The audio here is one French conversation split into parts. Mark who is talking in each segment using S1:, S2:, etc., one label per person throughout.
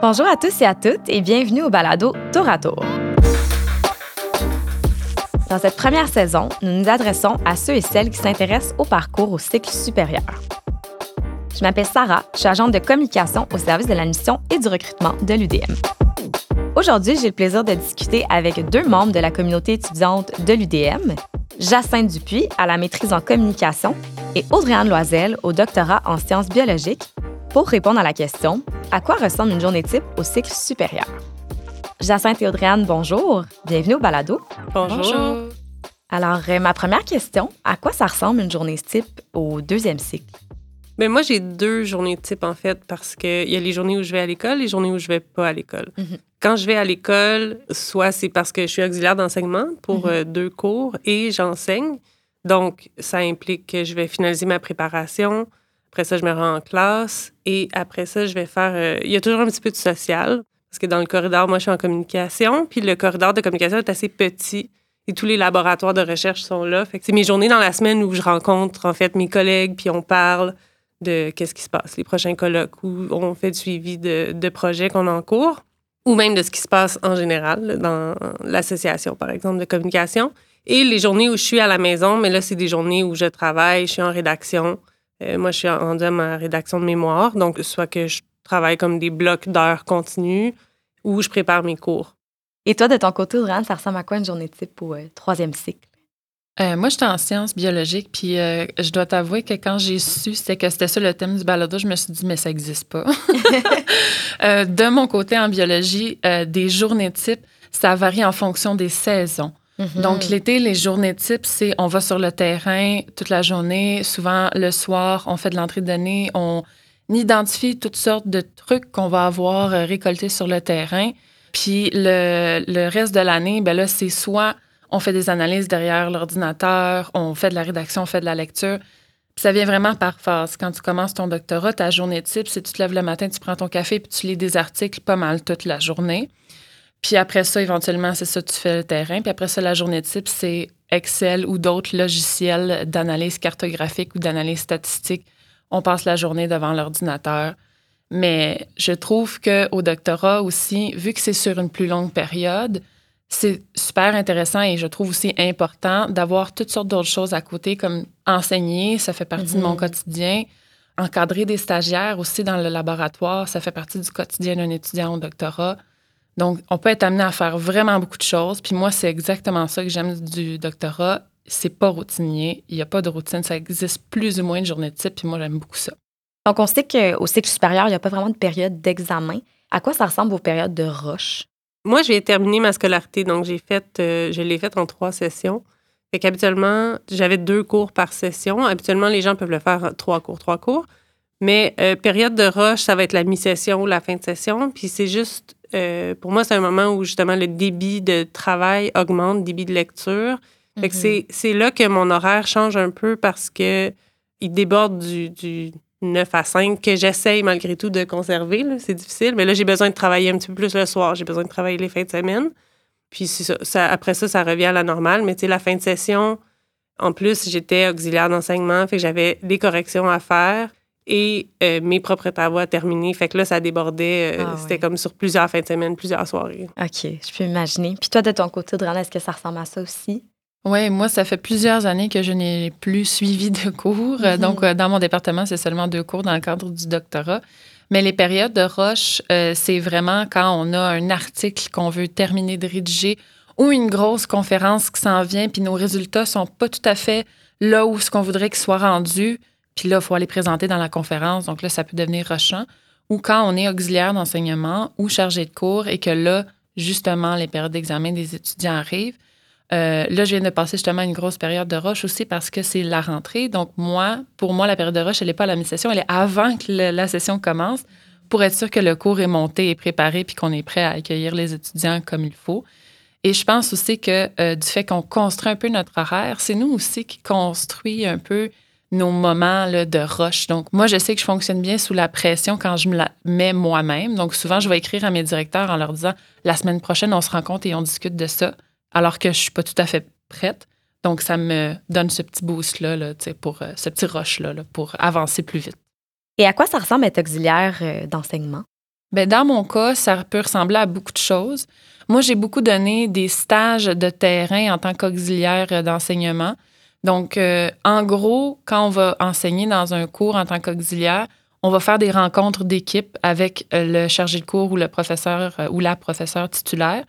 S1: Bonjour à tous et à toutes et bienvenue au balado Tour à Tour. Dans cette première saison, nous nous adressons à ceux et celles qui s'intéressent au parcours au cycle supérieur. Je m'appelle Sarah, je suis agente de communication au service de l'admission et du recrutement de l'UDM. Aujourd'hui, j'ai le plaisir de discuter avec deux membres de la communauté étudiante de l'UDM, Jacinthe Dupuis à la maîtrise en communication et Audrey-Anne Loisel au doctorat en sciences biologiques pour répondre à la question À quoi ressemble une journée type au cycle supérieur? Jacinthe et Audrey-Anne, bonjour. Bienvenue au balado.
S2: Bonjour.
S1: Alors, euh, ma première question, à quoi ça ressemble une journée type au deuxième cycle?
S2: Mais moi, j'ai deux journées type, en fait, parce qu'il y a les journées où je vais à l'école et les journées où je vais pas à l'école.
S1: Mhm.
S2: Quand je vais à l'école, soit c'est parce que je suis auxiliaire d'enseignement pour
S1: Mhm.
S2: euh, deux cours et j'enseigne. Donc, ça implique que je vais finaliser ma préparation. Après ça, je me rends en classe. Et après ça, je vais faire... euh, il y a toujours un petit peu de social. Parce que dans le corridor, moi, je suis en communication. Puis le corridor de communication est assez petit. Et tous les laboratoires de recherche sont là. Fait que c'est mes journées dans la semaine où je rencontre, en fait, mes collègues. Puis on parle de qu'est-ce qui se passe, les prochains colloques, où on fait du suivi de, de projets qu'on a en cours. Ou même de ce qui se passe en général dans l'association, par exemple, de communication. Et les journées où je suis à la maison, mais là, c'est des journées où je travaille, je suis en rédaction. Euh, moi, je suis rendue à ma rédaction de mémoire. Donc, soit que je travaille comme des blocs d'heures continues ou je prépare mes cours.
S1: Et toi, de ton côté, Audrey-Anne, ça ressemble à quoi une journée type au euh, troisième cycle?
S3: Euh, moi, j'étais en sciences biologiques, puis euh, je dois t'avouer que quand j'ai su c'était que c'était ça le thème du balado, je me suis dit, mais ça n'existe pas. Euh, de mon côté, en biologie, euh, des journées types, ça varie en fonction des saisons.
S1: Mhm.
S3: Donc, l'été, les journées types, c'est on va sur le terrain toute la journée. Souvent, le soir, on fait de l'entrée de données, on identifie toutes sortes de trucs qu'on va avoir euh, récoltés sur le terrain. Puis le, le reste de l'année, ben là, c'est soit on fait des analyses derrière l'ordinateur, on fait de la rédaction, on fait de la lecture. Puis ça vient vraiment par phase. Quand tu commences ton doctorat, ta journée type, c'est tu te lèves le matin, tu prends ton café, puis tu lis des articles pas mal toute la journée. Puis après ça, éventuellement, c'est ça, tu fais le terrain. Puis après ça, la journée type, c'est Excel ou d'autres logiciels d'analyse cartographique ou d'analyse statistique. On passe la journée devant l'ordinateur. Mais je trouve qu'au doctorat aussi, vu que c'est sur une plus longue période, c'est super intéressant et je trouve aussi important d'avoir toutes sortes d'autres choses à côté, comme enseigner, ça fait partie de mon
S1: Mhm.
S3: quotidien. Encadrer des stagiaires aussi dans le laboratoire, ça fait partie du quotidien d'un étudiant au doctorat. Donc, on peut être amené à faire vraiment beaucoup de choses. Puis moi, c'est exactement ça que j'aime du doctorat. C'est pas routinier. Il n'y a pas de routine. Ça existe plus ou moins de journée type. Puis moi, j'aime beaucoup ça.
S1: Donc, on sait qu'au cycle supérieur, il n'y a pas vraiment de période d'examen. À quoi ça ressemble aux périodes de rush?
S2: Moi, j'ai terminé ma scolarité, donc j'ai fait, euh, je l'ai faite en trois sessions. Fait qu'habituellement, j'avais deux cours par session. Habituellement, les gens peuvent le faire trois cours, trois cours. Mais euh, période de rush, ça va être la mi-session ou la fin de session. Puis c'est juste, euh, pour moi, c'est un moment où justement le débit de travail augmente, débit de lecture.
S1: Mhm.
S2: c'est- là que mon horaire change un peu parce que il déborde du, du 9 à 5 que j'essaye malgré tout de conserver. C'est difficile. Mais là, j'ai besoin de travailler un petit peu plus le soir. J'ai besoin de travailler les fins de semaine. Puis c'est ça, ça- après ça, ça revient à la normale. Mais tu sais, la fin de session, en plus, j'étais auxiliaire d'enseignement. Fait que j'avais des corrections à faire et euh, mes propres travaux à terminer. Fait que là, ça débordait. euh,
S1: Ah
S2: C'était
S1: ouais.
S2: comme sur plusieurs fins de semaine, plusieurs soirées.
S1: OK, je peux imaginer. Puis toi, de ton côté, Audrey-Anne, est-ce que ça ressemble à ça aussi?
S3: Oui, moi, ça fait plusieurs années que je n'ai plus suivi de cours. Euh,
S1: Mhm.
S3: Donc, euh, dans mon département, c'est seulement deux cours dans le cadre du doctorat. Mais les périodes de rush, euh, c'est vraiment quand on a un article qu'on veut terminer de rédiger ou une grosse conférence qui s'en vient, puis nos résultats sont pas tout à fait là où ce qu'on voudrait qu'ils soient rendus. Puis là, il faut aller présenter dans la conférence. Donc là, ça peut devenir rushant. Ou quand on est auxiliaire d'enseignement ou chargé de cours et que là, justement, les périodes d'examen des étudiants arrivent. Euh, là, je viens de passer justement une grosse période de rush aussi parce que c'est la rentrée. Donc, moi, pour moi, la période de rush, elle n'est pas à la mi-session, elle est avant que la session commence pour être sûr que le cours est monté et préparé puis qu'on est prêt à accueillir les étudiants comme il faut. Et je pense aussi que euh, du fait qu'on construit un peu notre horaire, c'est nous aussi qui construit un peu nos moments là, de rush. Donc, moi, je sais que je fonctionne bien sous la pression quand je me la mets moi-même. Donc, souvent, je vais écrire à mes directeurs en leur disant la semaine prochaine, on se rencontre et on discute de ça, alors que je suis pas tout à fait prête. Donc, ça me donne ce petit boost-là, là, pour, euh, ce petit rush-là, là, pour avancer plus vite.
S1: Et à quoi ça ressemble être auxiliaire euh, d'enseignement?
S3: Bien, dans mon cas, ça peut ressembler à beaucoup de choses. Moi, j'ai beaucoup donné des stages de terrain en tant qu'auxiliaire d'enseignement. Donc, euh, en gros, quand on va enseigner dans un cours en tant qu'auxiliaire, on va faire des rencontres d'équipe avec euh, le chargé de cours ou le professeur euh, ou la professeure titulaire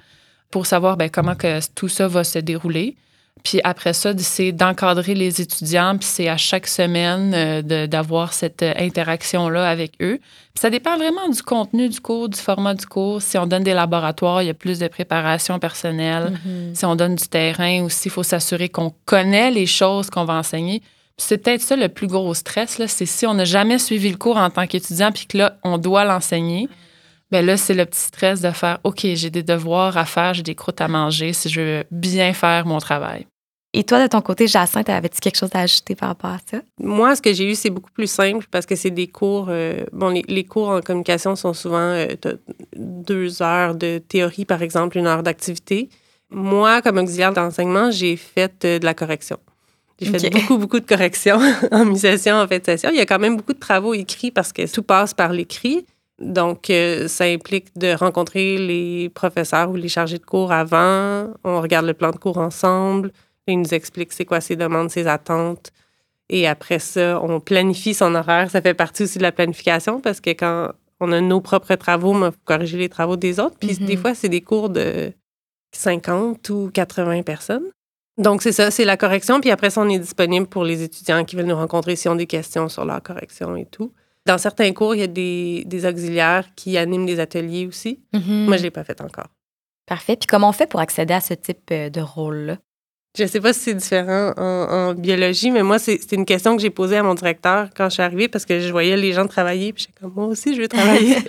S3: pour savoir ben, comment tout ça va se dérouler. Puis après ça, c'est d'encadrer les étudiants, puis c'est à chaque semaine euh, d'avoir cette euh, interaction-là avec eux. Puis ça dépend vraiment du contenu du cours, du format du cours. Si on donne des laboratoires, il y a plus de préparation personnelle.
S1: Mm-hmm.
S3: Si on donne du terrain aussi, il faut s'assurer qu'on connaît les choses qu'on va enseigner. C'est peut-être ça le plus gros stress, c'est si on n'a jamais suivi le cours en tant qu'étudiant, puis que là, on doit l'enseigner. Bien là, c'est le petit stress de faire OK, j'ai des devoirs à faire, j'ai des croûtes à manger si je veux bien faire mon travail.
S1: Et toi, de ton côté, Jacinthe, avais-tu quelque chose à ajouter par rapport à ça?
S2: Moi, ce que j'ai eu, c'est beaucoup plus simple parce que c'est des cours. euh, bon, les, les cours en communication sont souvent euh, deux heures de théorie, par exemple, une heure d'activité. Moi, comme auxiliaire d'enseignement, j'ai fait euh, de la correction. J'ai fait beaucoup, beaucoup de corrections en mi-session, en fait, session. Il y a quand même beaucoup de travaux écrits parce que tout passe par l'écrit. Donc, euh, ça implique de rencontrer les professeurs ou les chargés de cours avant. On regarde le plan de cours ensemble. Ils nous expliquent c'est quoi ses demandes, ses attentes. Et après ça, on planifie son horaire. Ça fait partie aussi de la planification parce que quand on a nos propres travaux, il faut corriger les travaux des autres. Puis
S1: Mhm.
S2: des fois, c'est des cours de 50 ou 80 personnes. Donc, c'est ça, c'est la correction. Puis après ça, on est disponible pour les étudiants qui veulent nous rencontrer s'ils ont des questions sur leur correction et tout. Dans certains cours, il y a des, des auxiliaires qui animent des ateliers aussi.
S1: Mm-hmm.
S2: Moi, je ne l'ai pas fait encore.
S1: Parfait. Puis comment on fait pour accéder à ce type euh, de rôle-là?
S2: Je sais pas si c'est différent en, en biologie, mais moi, c'est c'est une question que j'ai posée à mon directeur quand je suis arrivée parce que je voyais les gens travailler. Puis j'étais comme, moi aussi, je veux travailler.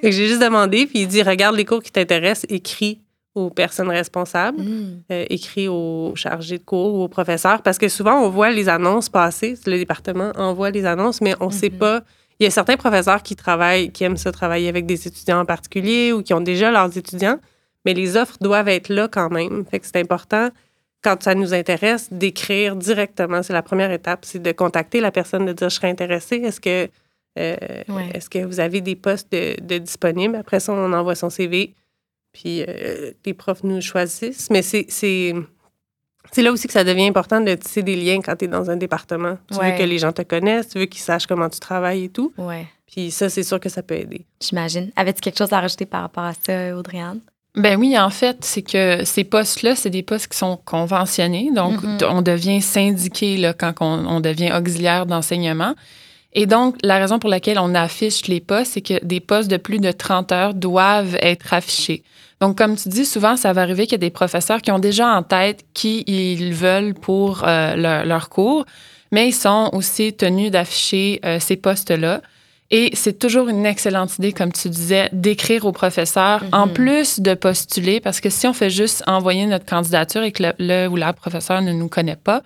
S2: Que j'ai juste demandé, puis il dit, regarde les cours qui t'intéressent, écris aux personnes responsables,
S1: Mm.
S2: euh, écris aux chargés de cours ou aux professeurs, parce que souvent, on voit les annonces passer, le département envoie les annonces, mais on ne sait
S1: Mhm.
S2: pas. Il y a certains professeurs qui travaillent, qui aiment ça travailler avec des étudiants en particulier ou qui ont déjà leurs étudiants, mais les offres doivent être là quand même. Fait que c'est important, quand ça nous intéresse, d'écrire directement. C'est la première étape, c'est de contacter la personne, de dire, je serais intéressée, est-ce que... euh,
S1: Ouais.
S2: Est-ce que vous avez des postes de, de disponibles? Après ça, on envoie son CV, puis euh, les profs nous choisissent. Mais c'est, c'est, c'est là aussi que ça devient important de tisser des liens quand tu es dans un département. Tu
S1: Ouais.
S2: veux que les gens te connaissent, tu veux qu'ils sachent comment tu travailles et tout.
S1: Ouais,
S2: Puis ça, c'est sûr que ça peut aider.
S1: j'imagine. Avais-tu quelque chose à rajouter par rapport à ça, Audrey-Anne?
S3: Ben oui, en fait, c'est que ces postes-là, c'est des postes qui sont conventionnés. Donc,
S1: Mhm.
S3: t- on devient syndiqué là, quand on, on devient auxiliaire d'enseignement. Et donc, la raison pour laquelle on affiche les postes, c'est que des postes de plus de 30 heures doivent être affichés. Donc, comme tu dis, souvent, ça va arriver qu'il y a des professeurs qui ont déjà en tête qui ils veulent pour euh, leur, leur cours, mais ils sont aussi tenus d'afficher euh, ces postes-là. Et c'est toujours une excellente idée, comme tu disais, d'écrire au professeur en
S1: Mhm.
S3: plus de postuler, parce que si on fait juste envoyer notre candidature et que le, le ou la professeur ne nous connaît pas,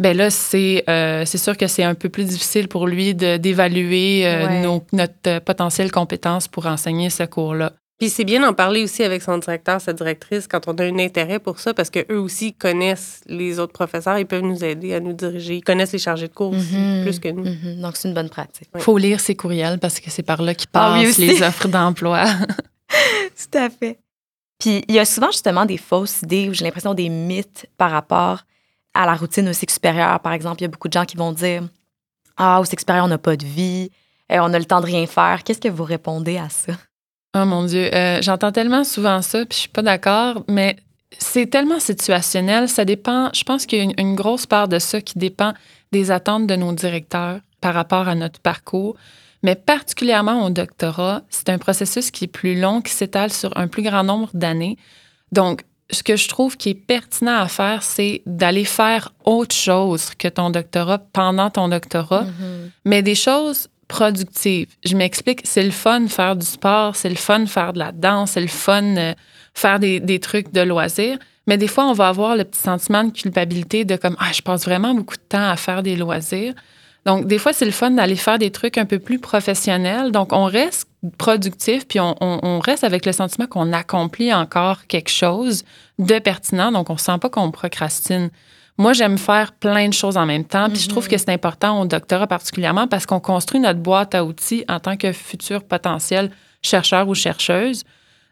S3: ben là, c'est euh, c'est sûr que c'est un peu plus difficile pour lui d'évaluer euh,
S1: Ouais.
S3: notre potentielle compétence pour enseigner ce cours-là.
S2: Puis c'est bien d'en parler aussi avec son directeur, sa directrice, quand on a un intérêt pour ça, parce qu'eux aussi connaissent les autres professeurs, ils peuvent nous aider à nous diriger. Ils connaissent les chargés de cours aussi,
S1: Mhm.
S2: plus que nous.
S1: Mhm. Donc, c'est une bonne pratique.
S2: Oui.
S3: faut lire ses courriels parce que c'est par là qu'ils
S1: Ah
S3: passent les offres d'emploi.
S1: Tout à fait. Puis, il y a souvent justement des fausses idées ou j'ai l'impression des mythes par rapport à la routine au cycle supérieur. Par exemple, il y a beaucoup de gens qui vont dire Ah, au cycle supérieur, on n'a pas de vie, euh, on a le temps de rien faire. Qu'est-ce que vous répondez à ça?
S3: Oh mon Dieu, euh, j'entends tellement souvent ça, puis je suis pas d'accord, mais c'est tellement situationnel. Ça dépend. Je pense qu'il y a une, une grosse part de ça qui dépend des attentes de nos directeurs par rapport à notre parcours. Mais particulièrement au doctorat, c'est un processus qui est plus long, qui s'étale sur un plus grand nombre d'années. Donc, ce que je trouve qui est pertinent à faire, c'est d'aller faire autre chose que ton doctorat pendant ton doctorat mais des choses productives. Je m'explique, c'est le fun faire du sport, c'est le fun faire de la danse, c'est le fun de faire des, des trucs de loisirs. Mais des fois, on va avoir le petit sentiment de culpabilité de comme, ah, je passe vraiment beaucoup de temps à faire des loisirs. Donc, des fois, c'est le fun d'aller faire des trucs un peu plus professionnels. Donc, on reste productif, puis on, on- on reste avec le sentiment qu'on accomplit encore quelque chose de pertinent. Donc, on ne sent pas qu'on procrastine. Moi, j'aime faire plein de choses en même temps. Puis je trouve
S1: Mhm.
S3: que c'est important au doctorat particulièrement parce qu'on construit notre boîte à outils en tant que futur potentiel chercheur ou chercheuse.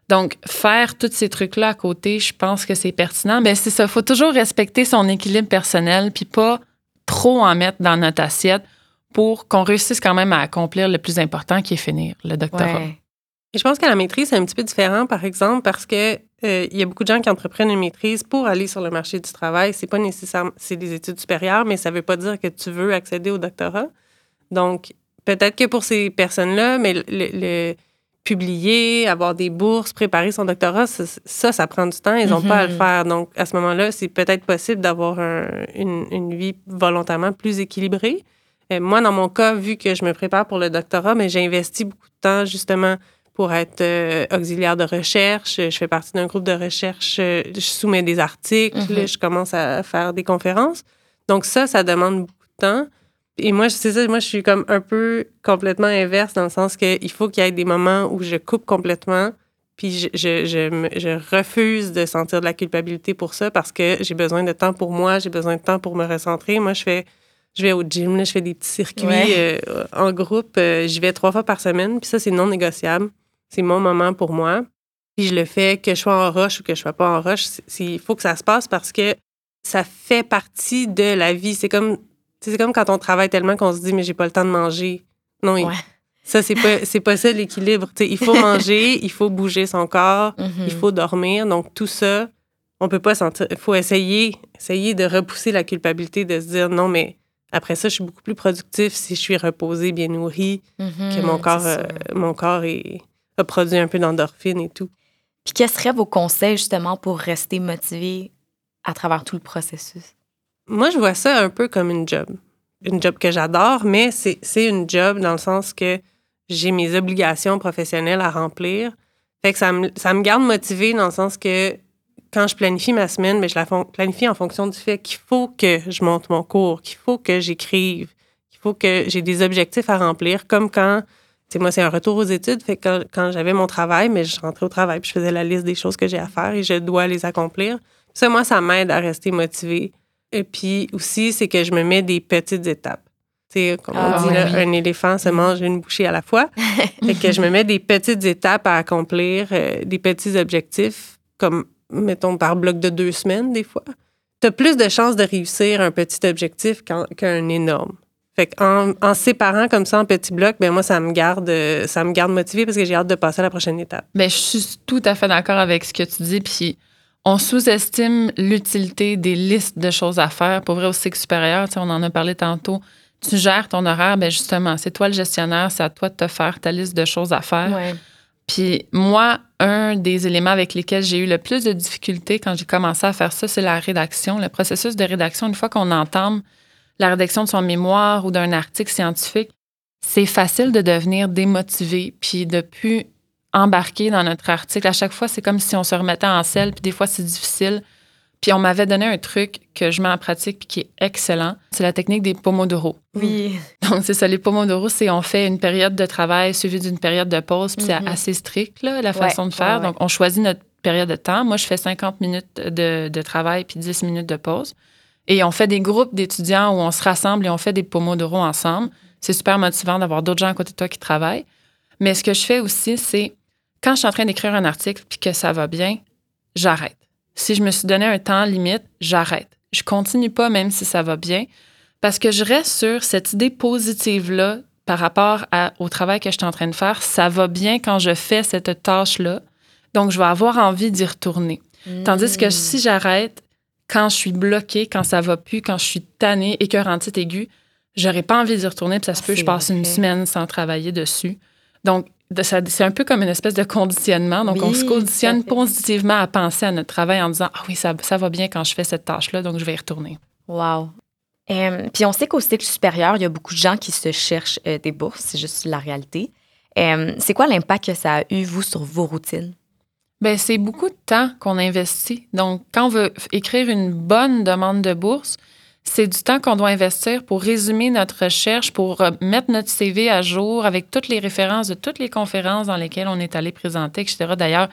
S3: Donc, faire tous ces trucs-là à côté, je pense que c'est pertinent. Mais c'est ça, il faut toujours respecter son équilibre personnel puis pas trop en mettre dans notre assiette pour qu'on réussisse quand même à accomplir le plus important qui est finir le doctorat.
S1: Ouais.
S2: Et je pense que la maîtrise, c'est un petit peu différent, par exemple, parce que euh, il y a beaucoup de gens qui entreprennent une maîtrise pour aller sur le marché du travail. C'est pas nécessairement, c'est des études supérieures, mais ça veut pas dire que tu veux accéder au doctorat. Donc, peut-être que pour ces personnes-là, mais le, le- publier, avoir des bourses, préparer son doctorat, ça, ça, ça prend du temps. Ils n'ont pas à le
S1: Mhm.
S2: faire. Donc, à ce moment-là, c'est peut-être possible d'avoir un- une, une vie volontairement plus équilibrée. Euh, moi, dans mon cas, vu que je me prépare pour le doctorat, mais j'ai investi beaucoup de temps justement pour être euh, auxiliaire de recherche. Je fais partie d'un groupe de recherche. euh, Je soumets des articles.
S1: Mhm.
S2: Je commence à faire des conférences. Donc ça, ça demande beaucoup de temps. Et moi, c'est ça, moi, je suis comme un peu complètement inverse dans le sens qu'il faut qu'il y ait des moments où je coupe complètement, puis je, je, je, je refuse de sentir de la culpabilité pour ça parce que j'ai besoin de temps pour moi, j'ai besoin de temps pour me recentrer. Moi, je fais, je vais au gym, là, je fais des petits circuits
S1: Ouais.
S2: euh, en groupe. euh, J'y vais trois fois par semaine, puis ça, c'est non négociable. C'est mon moment pour moi. Puis je le fais que je sois en roche ou que je sois pas en roche. Il faut que ça se passe parce que ça fait partie de la vie. C'est comme, c'est comme quand on travaille tellement qu'on se dit, mais j'ai pas le temps de manger. Non,
S1: Ouais.
S2: ça, c'est pas, c'est pas ça l'équilibre. Il faut manger, il faut bouger son corps,
S1: Mhm.
S2: il faut dormir. Donc, tout ça, on peut pas sentir. Il faut essayer, essayer de repousser la culpabilité, de se dire, non, mais après ça, je suis beaucoup plus productif si je suis reposé, bien nourri,
S1: Mhm,
S2: que mon corps, euh, mon corps est- a produit un peu d'endorphine et tout.
S1: Puis, quels seraient vos conseils justement pour rester motivé à travers tout le processus?
S2: Moi, je vois ça un peu comme une job. Une job que j'adore, mais c'est une job dans le sens que j'ai mes obligations professionnelles à remplir. Fait que ça me, ça me garde motivée dans le sens que quand je planifie ma semaine, mais je la planifie en fonction du fait qu'il faut que je monte mon cours, qu'il faut que j'écrive, qu'il faut que j'ai des objectifs à remplir, comme quand, moi, c'est un retour aux études. Fait que quand, quand j'avais mon travail, mais je rentrais au travail, puis je faisais la liste des choses que j'ai à faire et je dois les accomplir. Ça, moi, ça m'aide à rester motivée. Et puis aussi, c'est que je me mets des petites étapes. Tu sais, comme
S1: Ah,
S2: on dit,
S1: oui,
S2: là,
S1: oui.
S2: un éléphant se mange une bouchée à la fois. fait que je me mets des petites étapes à accomplir, euh, des petits objectifs, comme, mettons, par bloc de deux semaines, des fois. Tu as plus de chances de réussir un petit objectif qu'un qu'un énorme. Fait qu'en en séparant comme ça en petits blocs, ben moi, ça me garde, euh, ça me garde motivée parce que j'ai hâte de passer à la prochaine étape.
S3: Ben, je suis tout à fait d'accord avec ce que tu dis. Puis on sous-estime l'utilité des listes de choses à faire. Pour vrai, au cycle supérieur, tu sais, on en a parlé tantôt. Tu gères ton horaire, ben justement, c'est toi le gestionnaire, c'est à toi de te faire ta liste de choses à faire.
S1: Ouais.
S3: Puis moi, un des éléments avec lesquels j'ai eu le plus de difficultés quand j'ai commencé à faire ça, c'est la rédaction. Le processus de rédaction, une fois qu'on entame la rédaction de son mémoire ou d'un article scientifique, c'est facile de devenir démotivé puis de plus embarquer dans notre article. À chaque fois, c'est comme si on se remettait en selle, puis des fois, c'est difficile. Puis on m'avait donné un truc que je mets en pratique puis qui est excellent. C'est la technique des pomodoro.
S1: Oui.
S3: Donc, c'est ça, les pomodoro, c'est on fait une période de travail suivie d'une période de pause, puis c'est assez strict, là, la
S1: Ouais,
S3: façon de faire.
S1: ouais, ouais.
S3: Donc, on choisit notre période de temps. Moi, je fais 50 minutes de, de travail puis 10 minutes de pause. Et on fait des groupes d'étudiants où on se rassemble et on fait des pomodoro ensemble. C'est super motivant d'avoir d'autres gens à côté de toi qui travaillent. Mais ce que je fais aussi, c'est quand je suis en train d'écrire un article puis que ça va bien, j'arrête. Si je me suis donné un temps limite, j'arrête. Je continue pas même si ça va bien parce que je reste sur cette idée positive-là par rapport à- au travail que je suis en train de faire. Ça va bien quand je fais cette tâche-là. Donc, je vais avoir envie d'y retourner. Tandis que
S1: Mm.
S3: si j'arrête, quand je suis bloquée, quand ça va plus, quand je suis tannée, écœurantite aiguë, j'aurais pas envie d'y retourner, puis ça se
S1: Ah,
S3: peut, je passe une semaine sans travailler dessus. Donc, de- c'est un peu comme une espèce de conditionnement. Donc, on se conditionne positivement à penser à notre travail en disant Ah oui, ça, ça va bien quand je fais cette tâche-là, donc je vais y retourner.
S1: Wow. Puis on sait qu'au cycle supérieur, il y a beaucoup de gens qui se cherchent euh, des bourses, c'est juste la réalité. C'est quoi l'impact que ça a eu, vous, sur vos routines?
S3: Bien, c'est beaucoup de temps qu'on investit. Donc, quand on veut écrire une bonne demande de bourse, c'est du temps qu'on doit investir pour résumer notre recherche, pour euh, mettre notre CV à jour avec toutes les références de toutes les conférences dans lesquelles on est allé présenter, etc. D'ailleurs,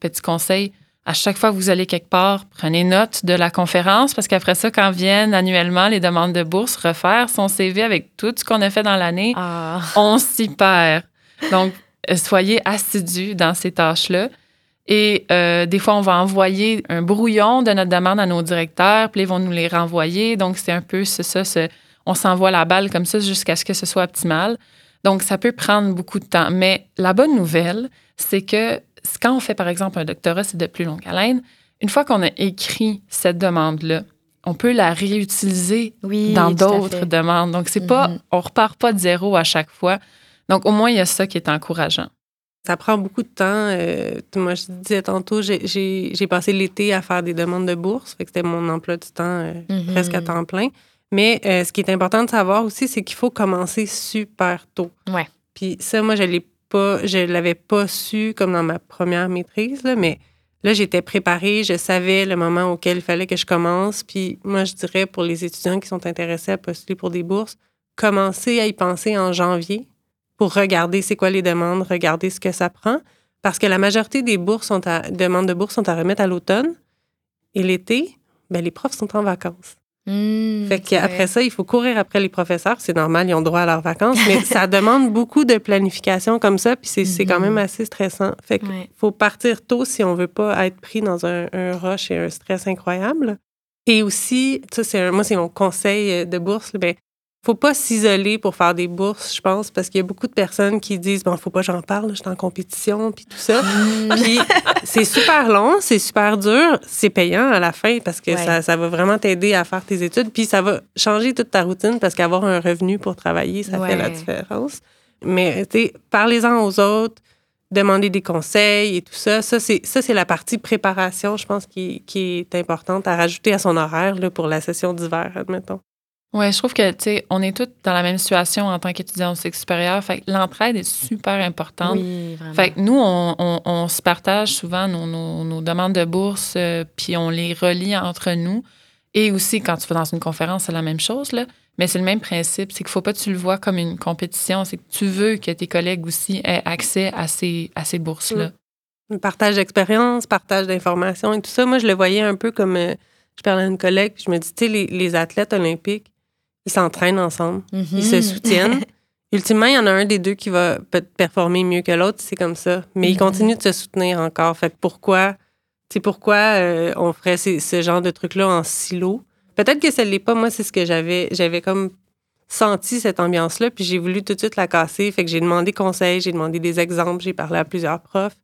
S3: petit conseil, à chaque fois que vous allez quelque part, prenez note de la conférence parce qu'après ça, quand viennent annuellement les demandes de bourse, refaire son CV avec tout ce qu'on a fait dans l'année,
S1: Ah.
S3: on s'y perd. Donc, euh, soyez assidus dans ces tâches-là. Et euh, des fois, on va envoyer un brouillon de notre demande à nos directeurs, puis ils vont nous les renvoyer. Donc, c'est un peu c'est ça, c'est- on s'envoie la balle comme ça jusqu'à ce que ce soit optimal. Donc, ça peut prendre beaucoup de temps. Mais la bonne nouvelle, c'est que quand on fait, par exemple, un doctorat, c'est de plus longue haleine. Une fois qu'on a écrit cette demande-là, on peut la réutiliser
S1: Oui,
S3: dans d'autres demandes. Donc, c'est pas,
S1: Mhm.
S3: on repart pas de zéro à chaque fois. Donc, au moins, il y a ça qui est encourageant.
S2: Ça prend beaucoup de temps. euh, moi, je disais tantôt, j'ai- passé l'été à faire des demandes de bourse. Fait que c'était mon emploi du temps euh,
S1: Mhm.
S2: presque à temps plein. Mais euh, ce qui est important de savoir aussi, c'est qu'il faut commencer super tôt.
S1: Ouais.
S2: Puis ça, moi, je l'ai pas, je l'avais pas su comme dans ma première maîtrise, là, mais là, j'étais préparée, je savais le moment auquel il fallait que je commence. Puis moi, je dirais pour les étudiants qui sont intéressés à postuler pour des bourses, commencer à y penser en janvier pour regarder c'est quoi les demandes, regarder ce que ça prend. Parce que la majorité des bourses sont à, demandes de bourse sont à remettre à l'automne. Et l'été, ben, les profs sont en vacances.
S1: Mmh,
S2: Fait qu'après ça, il faut courir après les professeurs. C'est normal, ils ont droit à leurs vacances, mais ça demande beaucoup de planification comme ça, puis c'est c'est quand même assez stressant. Fait qu'il
S1: Ouais.
S2: faut partir tôt si on veut pas être pris dans un, un rush et un stress incroyable. Et aussi, ça, c'est un- moi, c'est mon conseil euh, de bourse, ben, faut pas s'isoler pour faire des bourses, je pense, parce qu'il y a beaucoup de personnes qui disent, bon, faut pas que j'en parle, je suis en compétition, puis tout ça.
S1: Mmh.
S2: Puis c'est super long, c'est super dur, c'est payant à la fin parce que
S1: Ouais.
S2: ça, ça va vraiment t'aider à faire tes études. Puis ça va changer toute ta routine parce qu'avoir un revenu pour travailler, ça fait la différence. Mais tu sais, parlez-en aux autres, demandez des conseils et tout ça. Ça, c'est, ça, c'est la partie préparation, je pense, qui, qui est importante à rajouter à son horaire là, pour la session d'hiver, admettons.
S3: Oui, je trouve que, tu sais, on est tous dans la même situation en tant qu'étudiants au cycle supérieur. Fait que l'entraide est super importante.
S1: Oui, vraiment.
S3: Fait que nous, on, on- on se partage souvent nos, nos- nos demandes de bourse, euh, puis on les relie entre nous. Et aussi, quand tu vas dans une conférence, c'est la même chose, là. Mais c'est le même principe. C'est qu'il ne faut pas que tu le vois comme une compétition. C'est que tu veux que tes collègues aussi aient accès à ces, à ces bourses-là.
S2: Partage d'expérience, partage d'informations et tout ça. Moi, je le voyais un peu comme. euh, je parlais à une collègue, puis je me dis, tu sais, les, les athlètes olympiques, ils s'entraînent ensemble,
S1: Mhm.
S2: ils se soutiennent. Ultimement, il y en a un des deux qui va peut-être performer mieux que l'autre, c'est comme ça. Mais ils
S1: Mhm.
S2: continuent de se soutenir encore. Fait que pourquoi, pourquoi euh, on ferait ces- ce genre de truc-là en silo? Peut-être que ça ne l'est pas. Moi, c'est ce que j'avais. J'avais comme senti cette ambiance-là, puis j'ai voulu tout de suite la casser. Fait que j'ai demandé conseil, j'ai demandé des exemples, j'ai parlé à plusieurs profs.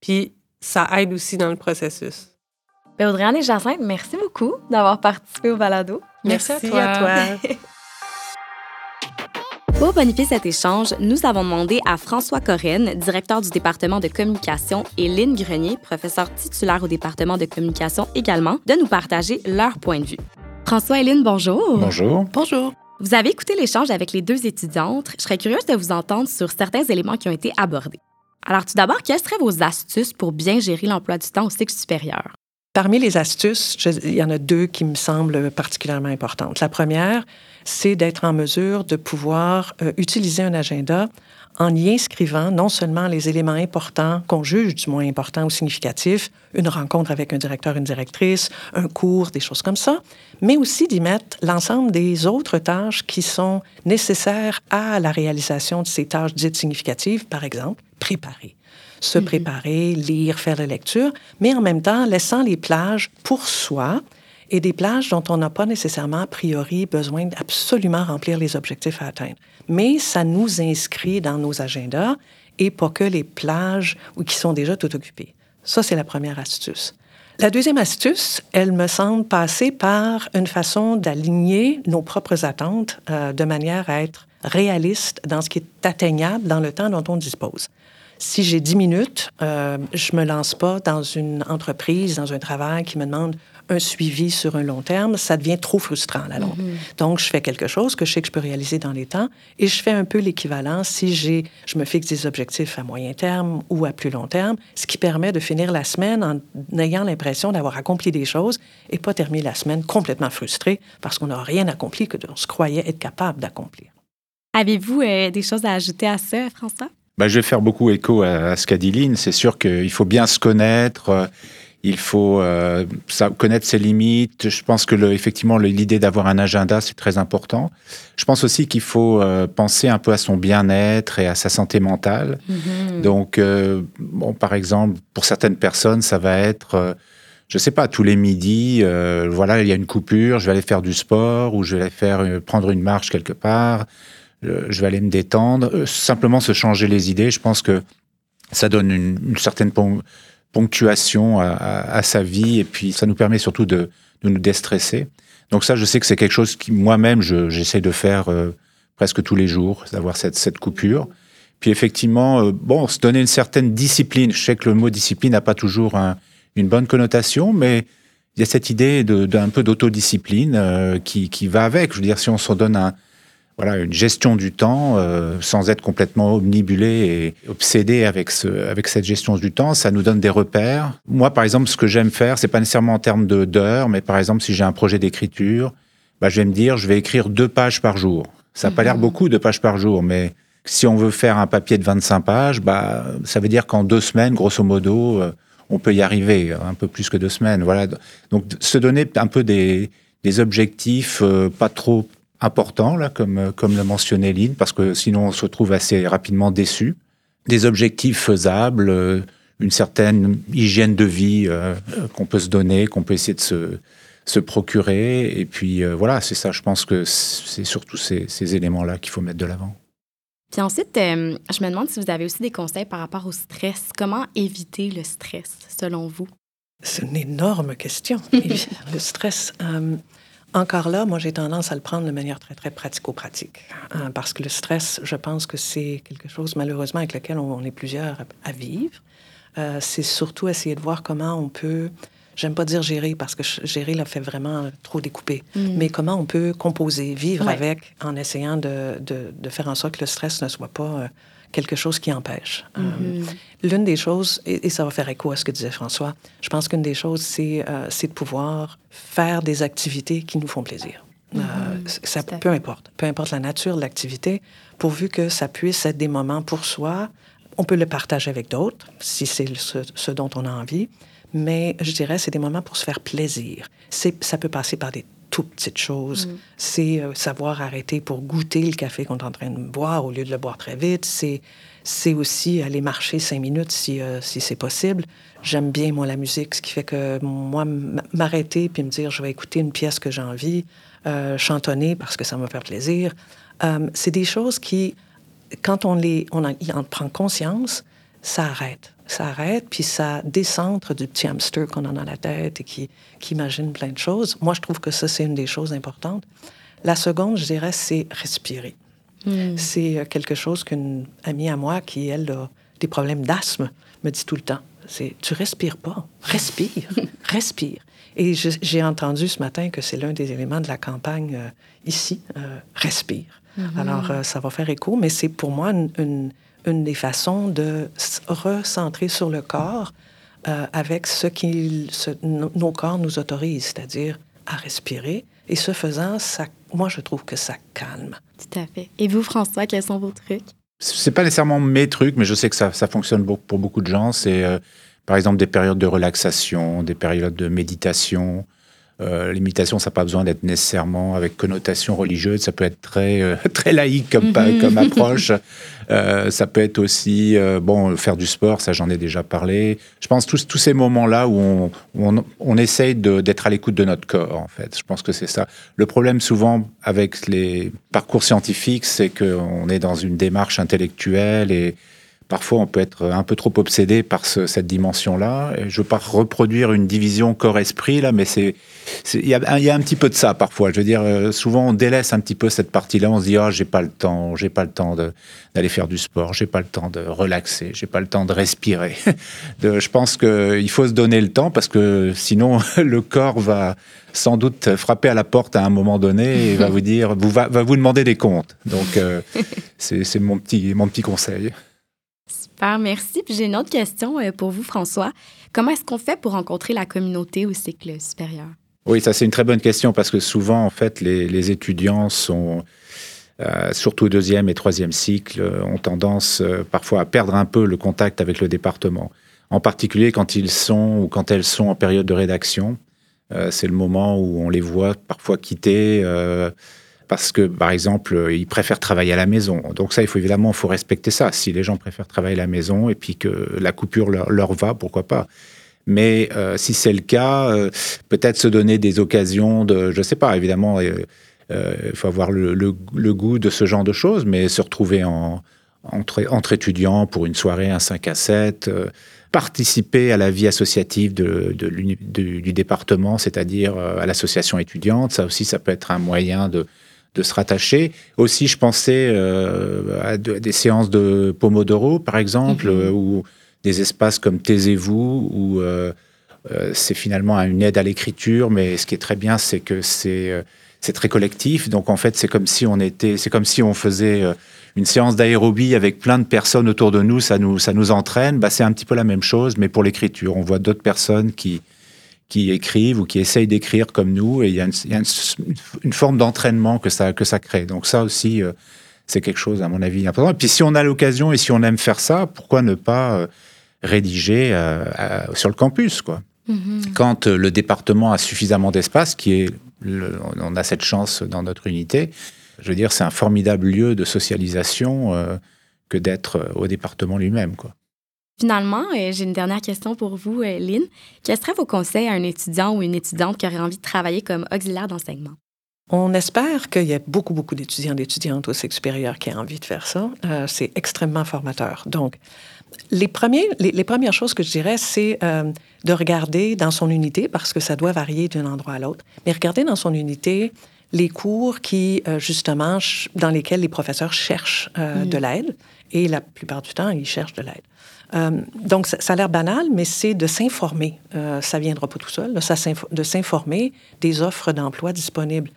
S2: Puis ça aide aussi dans le processus.
S1: Ben, Audrey-Anne et Jacinthe, merci beaucoup d'avoir participé au balado.
S3: Merci à toi.
S2: à toi.
S1: Pour bonifier cet échange, nous avons demandé à François Corrène, directeur du département de communication, et Lynne Grenier, professeur titulaire au département de communication également, de nous partager leur point de vue. François et Lynne, bonjour.
S4: Bonjour.
S2: Bonjour.
S1: Vous avez écouté l'échange avec les deux étudiantes. Je serais curieuse de vous entendre sur certains éléments qui ont été abordés. Alors, tout d'abord, quelles seraient vos astuces pour bien gérer l'emploi du temps au cycle supérieur?
S5: Parmi les astuces, il y en a deux qui me semblent particulièrement importantes. La première, c'est d'être en mesure de pouvoir euh, utiliser un agenda en y inscrivant non seulement les éléments importants qu'on juge du moins importants ou significatifs, une rencontre avec un directeur, une directrice, un cours, des choses comme ça, mais aussi d'y mettre l'ensemble des autres tâches qui sont nécessaires à la réalisation de ces tâches dites significatives, par exemple, préparer se préparer, lire, faire la lecture, mais en même temps laissant les plages pour soi et des plages dont on n'a pas nécessairement a priori besoin d'absolument remplir les objectifs à atteindre. Mais ça nous inscrit dans nos agendas et pas que les plages où- qui sont déjà tout occupées. Ça, c'est la première astuce. La deuxième astuce, elle me semble passer par une façon d'aligner nos propres attentes euh, de manière à être réaliste dans ce qui est atteignable dans le temps dont on dispose. Si j'ai 10 minutes, euh, je me lance pas dans une entreprise, dans un travail qui me demande un suivi sur un long terme, ça devient trop frustrant à la longue. Donc, je fais quelque chose que je sais que je peux réaliser dans les temps et je fais un peu l'équivalent si j'ai, je me fixe des objectifs à moyen terme ou à plus long terme, ce qui permet de finir la semaine en ayant l'impression d'avoir accompli des choses et pas terminer la semaine complètement frustré parce qu'on n'a rien accompli que on se croyait être capable d'accomplir.
S1: Avez-vous euh, des choses à ajouter à ça, François?
S4: Bah, je vais faire beaucoup écho à, à ce qu'a dit Lynn. C'est sûr qu'il faut bien se connaître. euh, Il faut euh, connaître ses limites. Je pense que le, effectivement, l'idée d'avoir un agenda, c'est très important. Je pense aussi qu'il faut euh, penser un peu à son bien-être et à sa santé mentale. Mm-hmm. Donc, euh, bon, par exemple, pour certaines personnes, ça va être, je sais pas, tous les midis, voilà, il y a une coupure, je vais aller faire du sport ou je vais aller faire prendre une marche quelque part. Je vais aller me détendre. simplement se changer les idées. Je pense que ça donne une, certaine ponctuation à, sa vie et puis ça nous permet surtout de, nous déstresser. Donc ça, je sais que c'est quelque chose qui moi-même j'essaie de faire euh, presque tous les jours, d'avoir cette, cette coupure. Puis effectivement, euh, bon, se donner une certaine discipline. Je sais que le mot discipline n'a pas toujours une bonne connotation, mais il y a cette idée d'un peu d'autodiscipline euh, qui, qui, va avec. Je veux dire, si on se donne un, voilà, une gestion du temps euh, sans être complètement omnibulé et obsédé avec, ce, avec cette gestion du temps, ça nous donne des repères. Moi, par exemple, ce que j'aime faire, c'est pas nécessairement en termes d'heures, mais par exemple, si j'ai un projet d'écriture, bah, je vais me dire, je vais écrire deux pages par jour. Ça n'a pas l'air mhm. beaucoup, deux pages par jour, mais si on veut faire un papier de 25 pages, bah, ça veut dire qu'en deux semaines, grosso modo, euh, on peut y arriver, un peu plus que deux semaines. Voilà. Donc, se donner un peu des, des objectifs euh, pas trop important, là, comme, comme l'a mentionné Lynn, parce que sinon on se retrouve assez rapidement déçu. Des objectifs faisables, euh, une certaine hygiène de vie euh, qu'on peut se donner, qu'on peut essayer de se, se procurer. Et puis euh, voilà, c'est ça, je pense que c'est surtout ces, ces éléments-là qu'il faut mettre de l'avant.
S1: Puis ensuite, je me demande si vous avez aussi des conseils par rapport au stress. Comment éviter le stress, selon vous?
S5: C'est une énorme question. le stress, encore là, moi, j'ai tendance à le prendre de manière très, très pratico-pratique. Hein, parce que le stress, je pense que c'est quelque chose, malheureusement, avec lequel on, est plusieurs à, vivre. Euh, c'est surtout essayer de voir comment on peut, j'aime pas dire gérer parce que gérer l'a fait vraiment trop découpé, mm. mais comment on peut composer, vivre avec en essayant de, de, de, faire en sorte que le stress ne soit pas euh, quelque chose qui empêche. Euh, mm-hmm. L'une des choses, et, ça va faire écho à ce que disait François, je pense qu'une des choses, c'est euh, de pouvoir faire des activités qui nous font plaisir. Euh, mm-hmm. ça, peu importe, peu importe la nature de l'activité, pourvu que ça puisse être des moments pour soi. On peut le partager avec d'autres, si c'est ce, ce, dont on a envie, mais je dirais c'est des moments pour se faire plaisir. Ça peut passer par des toutes petites choses. Mm. C'est euh, savoir arrêter pour goûter le café qu'on est en train de boire au lieu de le boire très vite. C'est, c'est aussi aller marcher cinq minutes si, euh, si c'est possible. J'aime bien, moi, la musique, ce qui fait que, moi, m'arrêter puis me dire, je vais écouter une pièce que j'ai envie, euh, chantonner parce que ça me fait plaisir. c'est des choses qui, quand on, les, on en prend conscience, ça arrête ça arrête, puis ça décentre du petit hamster qu'on a dans la tête et qui, qui imagine plein de choses. Moi, je trouve que ça, c'est une des choses importantes. La seconde, je dirais, c'est respirer. Hmm. C'est euh, quelque chose qu'une amie à moi, qui, elle, a des problèmes d'asthme, me dit tout le temps. C'est tu respires pas, respire, respire. Et j'ai entendu ce matin que c'est l'un des éléments de la campagne euh, ici, euh, respire. Hmm. Alors, ça va faire écho, mais c'est pour moi une une des façons de recentrer sur le corps euh, avec ce que nos corps nous autorisent, c'est-à-dire à respirer. Et ce faisant, ça, moi, je trouve que ça calme.
S1: Tout à fait. Et vous, François, quels sont vos trucs?
S4: C'est pas nécessairement mes trucs, mais je sais que ça, ça fonctionne pour beaucoup de gens. C'est, euh, par exemple, des périodes de relaxation, des périodes de méditation, euh, l'imitation, ça n'a pas besoin d'être nécessairement avec connotation religieuse. Ça peut être très, euh, très laïque comme, mhm. comme approche. Euh, ça peut être aussi, bon, faire du sport, ça j'en ai déjà parlé. Je pense tous, tous ces moments-là où on, on, on essaye d'être à l'écoute de notre corps, en fait. Je pense que c'est ça. Le problème souvent avec les parcours scientifiques, c'est qu'on est dans une démarche intellectuelle et Parfois, on peut être un peu trop obsédé par cette dimension-là. Je ne veux pas reproduire une division corps-esprit, là, mais c'est, il y, a, un petit peu de ça parfois. Je veux dire, euh, souvent, on délaisse un petit peu cette partie-là. On se dit, ah, j'ai pas le temps, j'ai pas le temps d'aller faire du sport, j'ai pas le temps de relaxer, j'ai pas le temps de respirer. je pense qu'il faut se donner le temps parce que sinon, le corps va sans doute frapper à la porte à un moment donné et va vous dire, vous, va, vous demander des comptes. Donc, euh, c'est mon petit, mon petit conseil.
S1: Super, merci. Puis j'ai une autre question euh, pour vous, François. Comment est-ce qu'on fait pour rencontrer la communauté au cycle supérieur?
S4: Oui, ça c'est une très bonne question parce que souvent, en fait, les, étudiants sont, euh, surtout au deuxième et troisième cycle, ont tendance euh, parfois à perdre un peu le contact avec le département. en particulier quand ils sont ou quand elles sont en période de rédaction. Euh, c'est le moment où on les voit parfois quitter euh, parce que, par exemple, ils préfèrent travailler à la maison. Donc ça, il faut évidemment, faut respecter ça. Si les gens préfèrent travailler à la maison et puis que la coupure leur, va, pourquoi pas. Mais euh, si c'est le cas, peut-être se donner des occasions de, je sais pas, évidemment, il faut avoir le, goût de ce genre de choses, mais se retrouver en, entre, étudiants pour une soirée, un 5 à 7 participer à la vie associative du département, c'est-à-dire euh, à l'association étudiante. Ça aussi, ça peut être un moyen de, de se rattacher. Aussi, je pensais euh, à, des séances de Pomodoro, par exemple, mhm. euh, ou des espaces comme Taisez-vous, où c'est finalement une aide à l'écriture, mais ce qui est très bien, c'est que c'est c'est très collectif. Donc en fait, c'est comme si on était, c'est comme si on faisait une séance d'aérobie avec plein de personnes autour de nous, ça nous, ça nous entraîne. Bah, c'est un petit peu la même chose, mais pour l'écriture. On voit d'autres personnes qui, qui écrivent ou qui essayent d'écrire comme nous, et il y a une, forme d'entraînement que ça, que ça crée. Donc ça aussi, euh, c'est quelque chose, à mon avis, important. Et puis si on a l'occasion et si on aime faire ça, pourquoi ne pas euh, rédiger euh, sur le campus, quoi mm-hmm. Quand le département a suffisamment d'espace, qui est, on a cette chance dans notre unité, je veux dire, c'est un formidable lieu de socialisation que d'être au département lui-même. Quoi.
S1: Finalement, euh, j'ai une dernière question pour vous, Lynn. Quels seraient vos conseils à un étudiant ou une étudiante qui aurait envie de travailler comme auxiliaire d'enseignement?
S5: On espère qu'il y ait beaucoup, beaucoup d'étudiants et d'étudiantes au cycle supérieur qui aient envie de faire ça. c'est extrêmement formateur. Donc, les, premiers, les, premières choses que je dirais, c'est de regarder dans son unité, parce que ça doit varier d'un endroit à l'autre, mais regarder dans son unité les cours qui, euh, justement, dans lesquels les professeurs cherchent euh, de l'aide. Et la plupart du temps, ils cherchent de l'aide. Euh, donc, ça, a l'air banal, mais c'est de s'informer. ça viendra pas tout seul, de s'informer des offres d'emploi disponibles.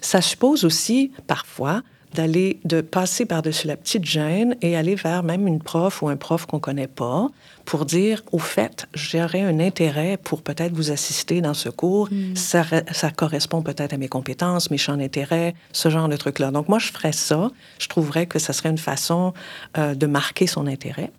S5: ça suppose aussi, parfois, d'aller, de passer par-dessus la petite gêne et aller vers même une prof ou un prof qu'on connaît pas pour dire, au fait, j'aurais un intérêt pour peut-être vous assister dans ce cours. Hmm. Ça, ça, correspond peut-être à mes compétences, mes champs d'intérêt, ce genre de trucs-là. Donc, moi, je ferais ça. Je trouverais que ça serait une façon euh, de marquer son intérêt.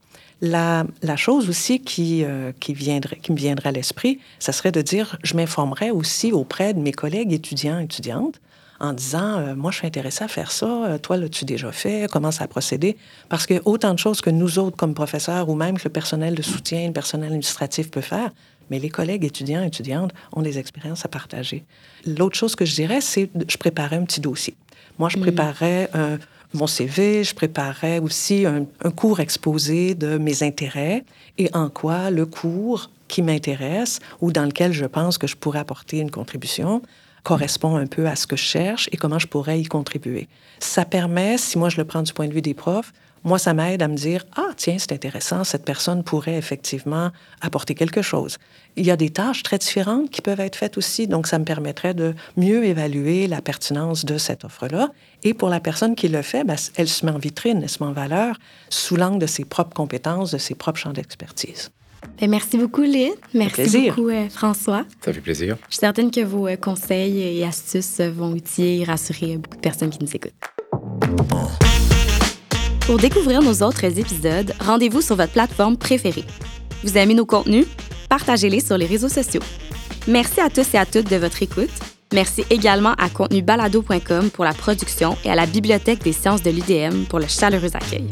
S5: La, la, chose aussi qui, euh, qui, viendrait, qui me viendrait à l'esprit, ça serait de dire, je m'informerais aussi auprès de mes collègues étudiants, étudiantes, en disant euh, Moi, je suis intéressé à faire ça. Euh, toi, l'as-tu déjà fait Comment ça a procédé? Parce que autant de choses que nous autres, comme professeurs, ou même que le personnel de soutien, le personnel administratif peut faire, mais les collègues étudiants et étudiantes ont des expériences à partager. L'autre chose que je dirais, c'est je préparais un petit dossier. Moi, je mm. préparais mon CV, je préparais aussi un, cours exposé de mes intérêts et en quoi le cours qui m'intéresse ou dans lequel je pense que je pourrais apporter une contribution correspond un peu à ce que je cherche et comment je pourrais y contribuer. Ça permet, si moi je le prends du point de vue des profs, moi, ça m'aide à me dire, ah, tiens, c'est intéressant, cette personne pourrait effectivement apporter quelque chose. Il y a des tâches très différentes qui peuvent être faites aussi, donc ça me permettrait de mieux évaluer la pertinence de cette offre-là. Et pour la personne qui le fait, ben, elle se met en vitrine, elle se met en valeur sous l'angle de ses propres compétences, de ses propres champs d'expertise.
S1: Ben, merci beaucoup, Lynn. Merci beaucoup, euh, François.
S4: Ça fait plaisir.
S1: Je suis certaine que vos euh, conseils et astuces vont utiliser et rassurer beaucoup de personnes qui nous écoutent. Pour découvrir nos autres épisodes, rendez-vous sur votre plateforme préférée. Vous aimez nos contenus? Partagez-les sur les réseaux sociaux. Merci à tous et à toutes de votre écoute. Merci également à contenubalado.com pour la production et à la Bibliothèque des sciences de l'UDM pour le chaleureux accueil.